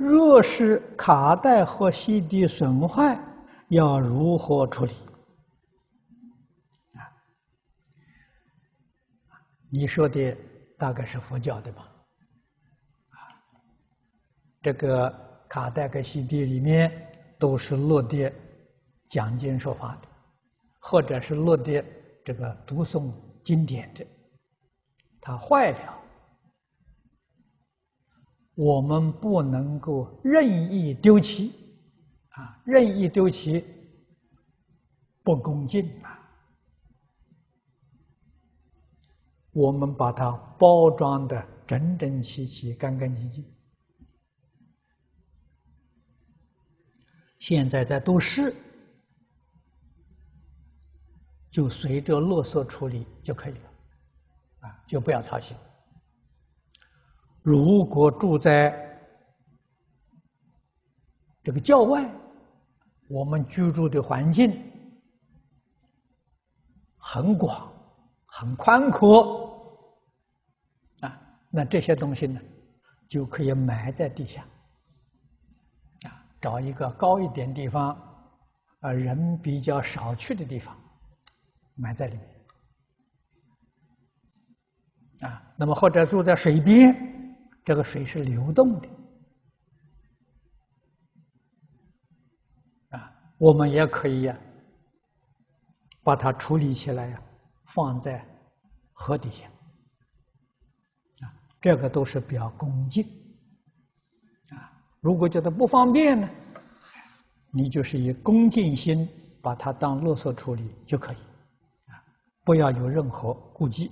若是卡带或 CD 损坏，要如何处理？啊，你说的大概是佛教的吧？啊，这个卡带跟 CD 里面都是录的讲经说法的，或者是录的这个读诵经典的，它坏了。我们不能够任意丢弃，啊，任意丢弃不恭敬啊！我们把它包装的整整齐齐、干干净净。现在在都市，就随着垃圾处理就可以了，啊，就不要操心。如果住在这个郊外，我们居住的环境很广、很宽阔啊，那这些东西呢，就可以埋在地下啊，找一个高一点地方，啊，人比较少去的地方，埋在里面啊。那么或者住在水边。这个水是流动的，啊，我们也可以呀，把它处理起来呀，放在河底下，啊，这个都是比较恭敬，啊，如果觉得不方便呢，你就是以恭敬心把它当垃圾处理就可以，啊，不要有任何顾忌。